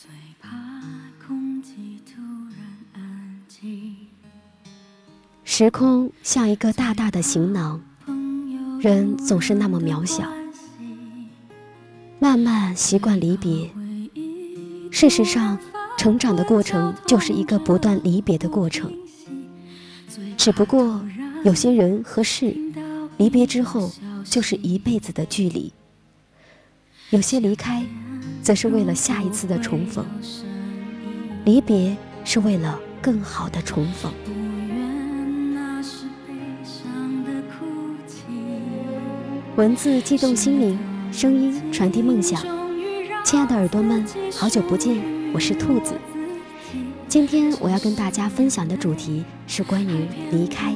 最怕空气突然安静。时空像一个大大的行囊，人总是那么渺小。慢慢习惯离别，事实上，成长的过程就是一个不断离别的过程。只不过，有些人和事，离别之后就是一辈子的距离；有些离开，则是为了下一次的重逢。离别是为了更好的重逢。文字激动心灵。声音传递梦想，亲爱的耳朵们，好久不见，我是兔子。今天我要跟大家分享的主题是关于离开。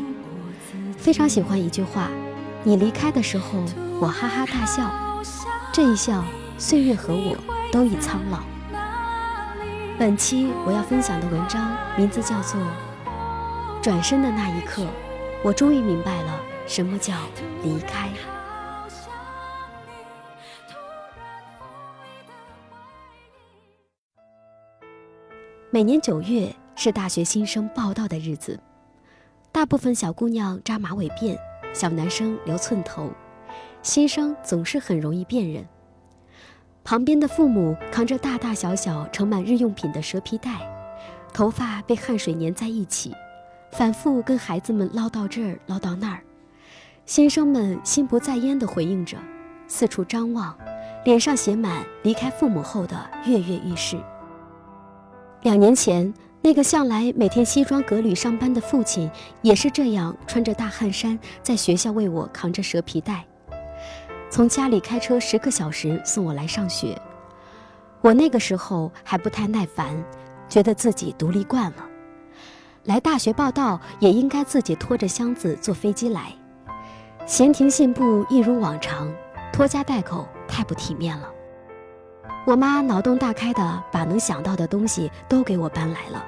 非常喜欢一句话：“你离开的时候，我哈哈大笑，这一笑，岁月和我都已苍老。”本期我要分享的文章名字叫做《转身的那一刻，我终于明白了什么叫离开》。每年九月是大学新生报到的日子，大部分小姑娘扎马尾辫，小男生留寸头，新生总是很容易辨认。旁边的父母扛着大大小小盛满日用品的蛇皮袋，头发被汗水粘在一起，反复跟孩子们唠叨这儿唠叨那儿。新生们心不在焉地回应着，四处张望，脸上写满离开父母后的跃跃欲试。两年前，那个向来每天西装革履上班的父亲，也是这样穿着大汗衫，在学校为我扛着蛇皮袋，从家里开车十个小时送我来上学。我那个时候还不太耐烦，觉得自己独立惯了，来大学报道也应该自己拖着箱子坐飞机来，闲庭信步一如往常，拖家带口太不体面了。我妈脑洞大开的把能想到的东西都给我搬来了，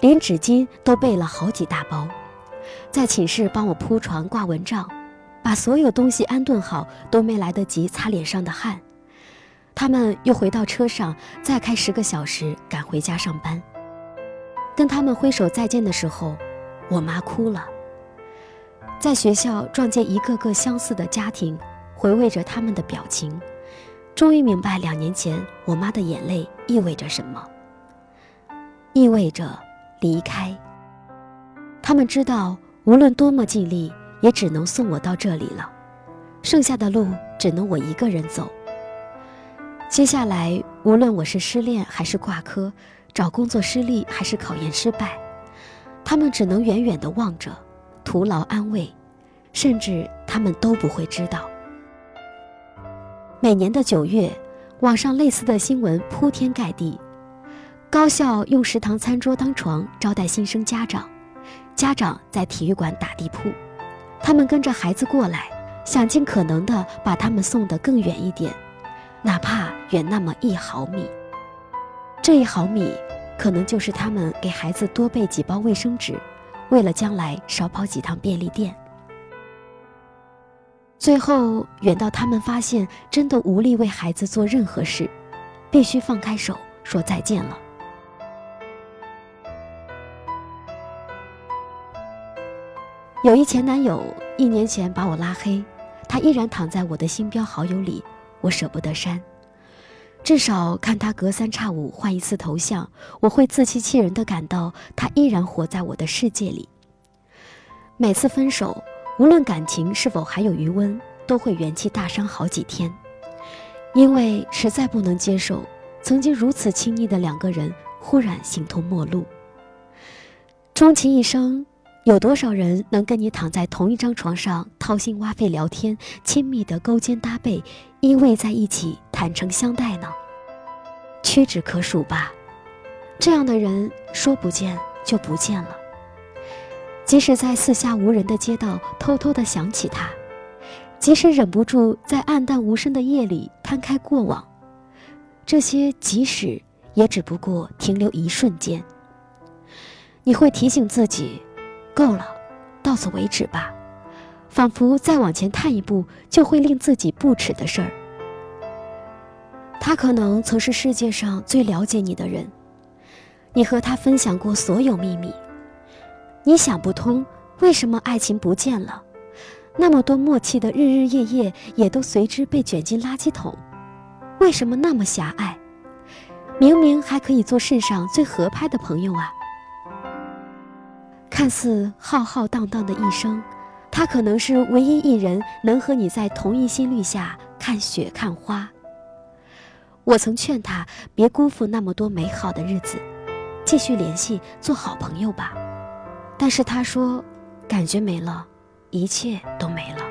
连纸巾都备了好几大包，在寝室帮我铺床挂蚊帐，把所有东西安顿好，都没来得及擦脸上的汗。他们又回到车上，再开十个小时赶回家上班。跟他们挥手再见的时候，我妈哭了。在学校撞见一个个相似的家庭，回味着他们的表情。终于明白，两年前我妈的眼泪意味着什么，意味着离开。他们知道，无论多么尽力，也只能送我到这里了，剩下的路只能我一个人走。接下来，无论我是失恋还是挂科，找工作失利还是考研失败，他们只能远远地望着，徒劳安慰，甚至他们都不会知道。每年的九月，网上类似的新闻铺天盖地。高校用食堂餐桌当床招待新生家长，家长在体育馆打地铺，他们跟着孩子过来，想尽可能的把他们送得更远一点，哪怕远那么一毫米。这一毫米，可能就是他们给孩子多备几包卫生纸，为了将来少跑几趟便利店。最后，远到他们发现真的无力为孩子做任何事，必须放开手说再见了。有一前男友一年前把我拉黑，他依然躺在我的星标好友里，我舍不得删。至少看他隔三差五换一次头像，我会自欺欺人的感到他依然活在我的世界里。每次分手。无论感情是否还有余温，都会元气大伤好几天，因为实在不能接受曾经如此亲密的两个人忽然形同陌路。终其一生，有多少人能跟你躺在同一张床上掏心挖肺聊天，亲密的勾肩搭背，依偎在一起，坦诚相待呢？屈指可数吧。这样的人说不见就不见了。即使在四下无人的街道偷偷的想起他，即使忍不住在暗淡无声的夜里摊开过往，这些即使也只不过停留一瞬间。你会提醒自己，够了，到此为止吧，仿佛再往前探一步就会令自己不耻的事儿。他可能曾是世界上最了解你的人，你和他分享过所有秘密。你想不通为什么爱情不见了，那么多默契的日日夜夜也都随之被卷进垃圾桶。为什么那么狭隘？明明还可以做世上最合拍的朋友啊！看似浩浩荡荡的一生，他可能是唯一一人能和你在同一心率下看雪看花。我曾劝他别辜负那么多美好的日子，继续联系，做好朋友吧。但是他说，感觉没了，一切都没了。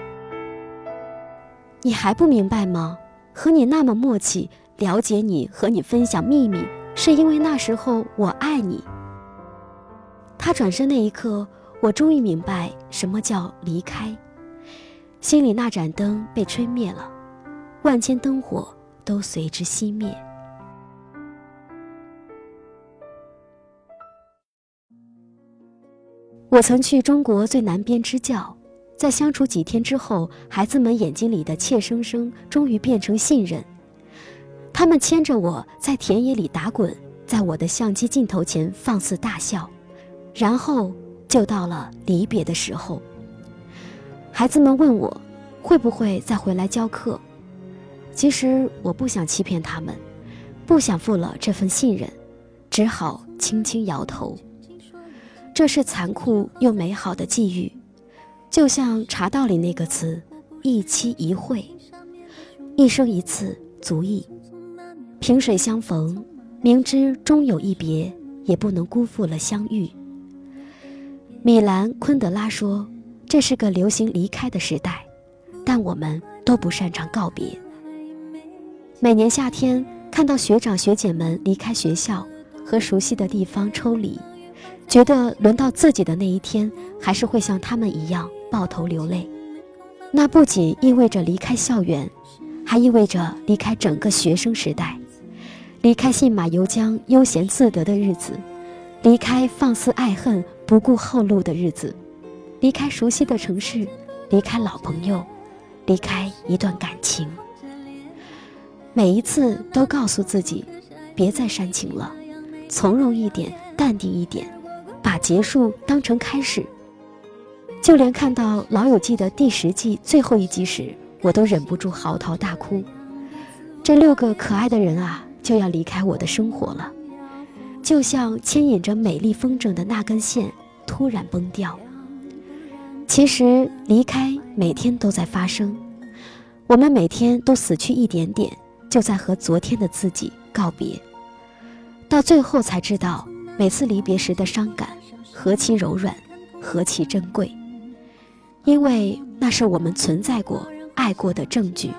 你还不明白吗？和你那么默契。了解你和你分享秘密，是因为那时候我爱你。他转身那一刻，我终于明白什么叫离开。心里那盏灯被吹灭了，万千灯火都随之熄灭。我曾去中国最南边支教，在相处几天之后，孩子们眼睛里的怯生生终于变成信任。他们牵着我在田野里打滚，在我的相机镜头前放肆大笑，然后就到了离别的时候。孩子们问我会不会再回来教课，其实我不想欺骗他们，不想负了这份信任，只好轻轻摇头。这是残酷又美好的际遇，就像茶道里那个词：一期一会，一生一次足矣。萍水相逢，明知终有一别，也不能辜负了相遇。米兰·昆德拉说：“这是个流行离开的时代，但我们都不擅长告别。”每年夏天，看到学长学姐们离开学校和熟悉的地方抽离，觉得轮到自己的那一天，还是会像他们一样抱头流泪。那不仅意味着离开校园，还意味着离开整个学生时代。离开信马由缰、悠闲自得的日子，离开放肆爱恨、不顾后路的日子，离开熟悉的城市，离开老朋友，离开一段感情。每一次都告诉自己，别再煽情了，从容一点，淡定一点，把结束当成开始。就连看到《老友记》的第十季最后一集时，我都忍不住嚎啕大哭。这六个可爱的人啊！就要离开我的生活了，就像牵引着美丽风筝的那根线突然崩掉。其实离开每天都在发生，我们每天都死去一点点，就在和昨天的自己告别。到最后才知道，每次离别时的伤感何其柔软，何其珍贵，因为那是我们存在过、爱过的证据。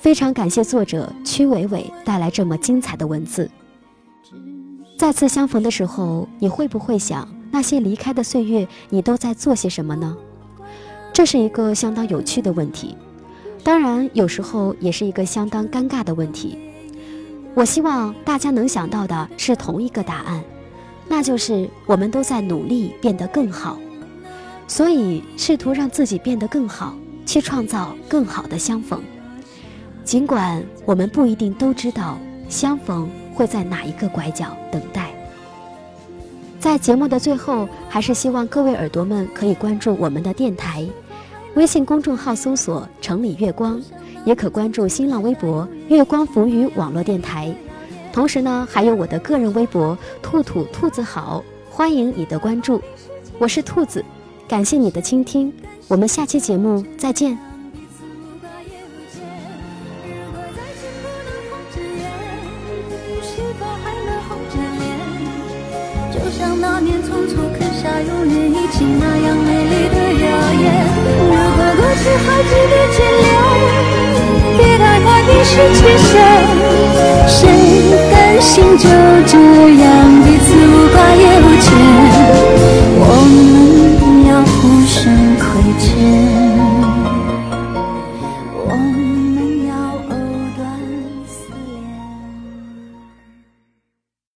非常感谢作者曲伟伟带来这么精彩的文字。再次相逢的时候，你会不会想那些离开的岁月，你都在做些什么呢？这是一个相当有趣的问题，当然有时候也是一个相当尴尬的问题。我希望大家能想到的是同一个答案，那就是我们都在努力变得更好，所以试图让自己变得更好，去创造更好的相逢。尽管我们不一定都知道相逢会在哪一个拐角等待，在节目的最后，还是希望各位耳朵们可以关注我们的电台，微信公众号搜索“城里月光”，也可关注新浪微博“月光浮语网络电台”。同时呢，还有我的个人微博“兔兔兔子好”，欢迎你的关注。我是兔子，感谢你的倾听，我们下期节目再见。如愿一起那样美丽的谣言。如果过去还值得眷恋，别太快冰释前嫌。谁甘心就这样？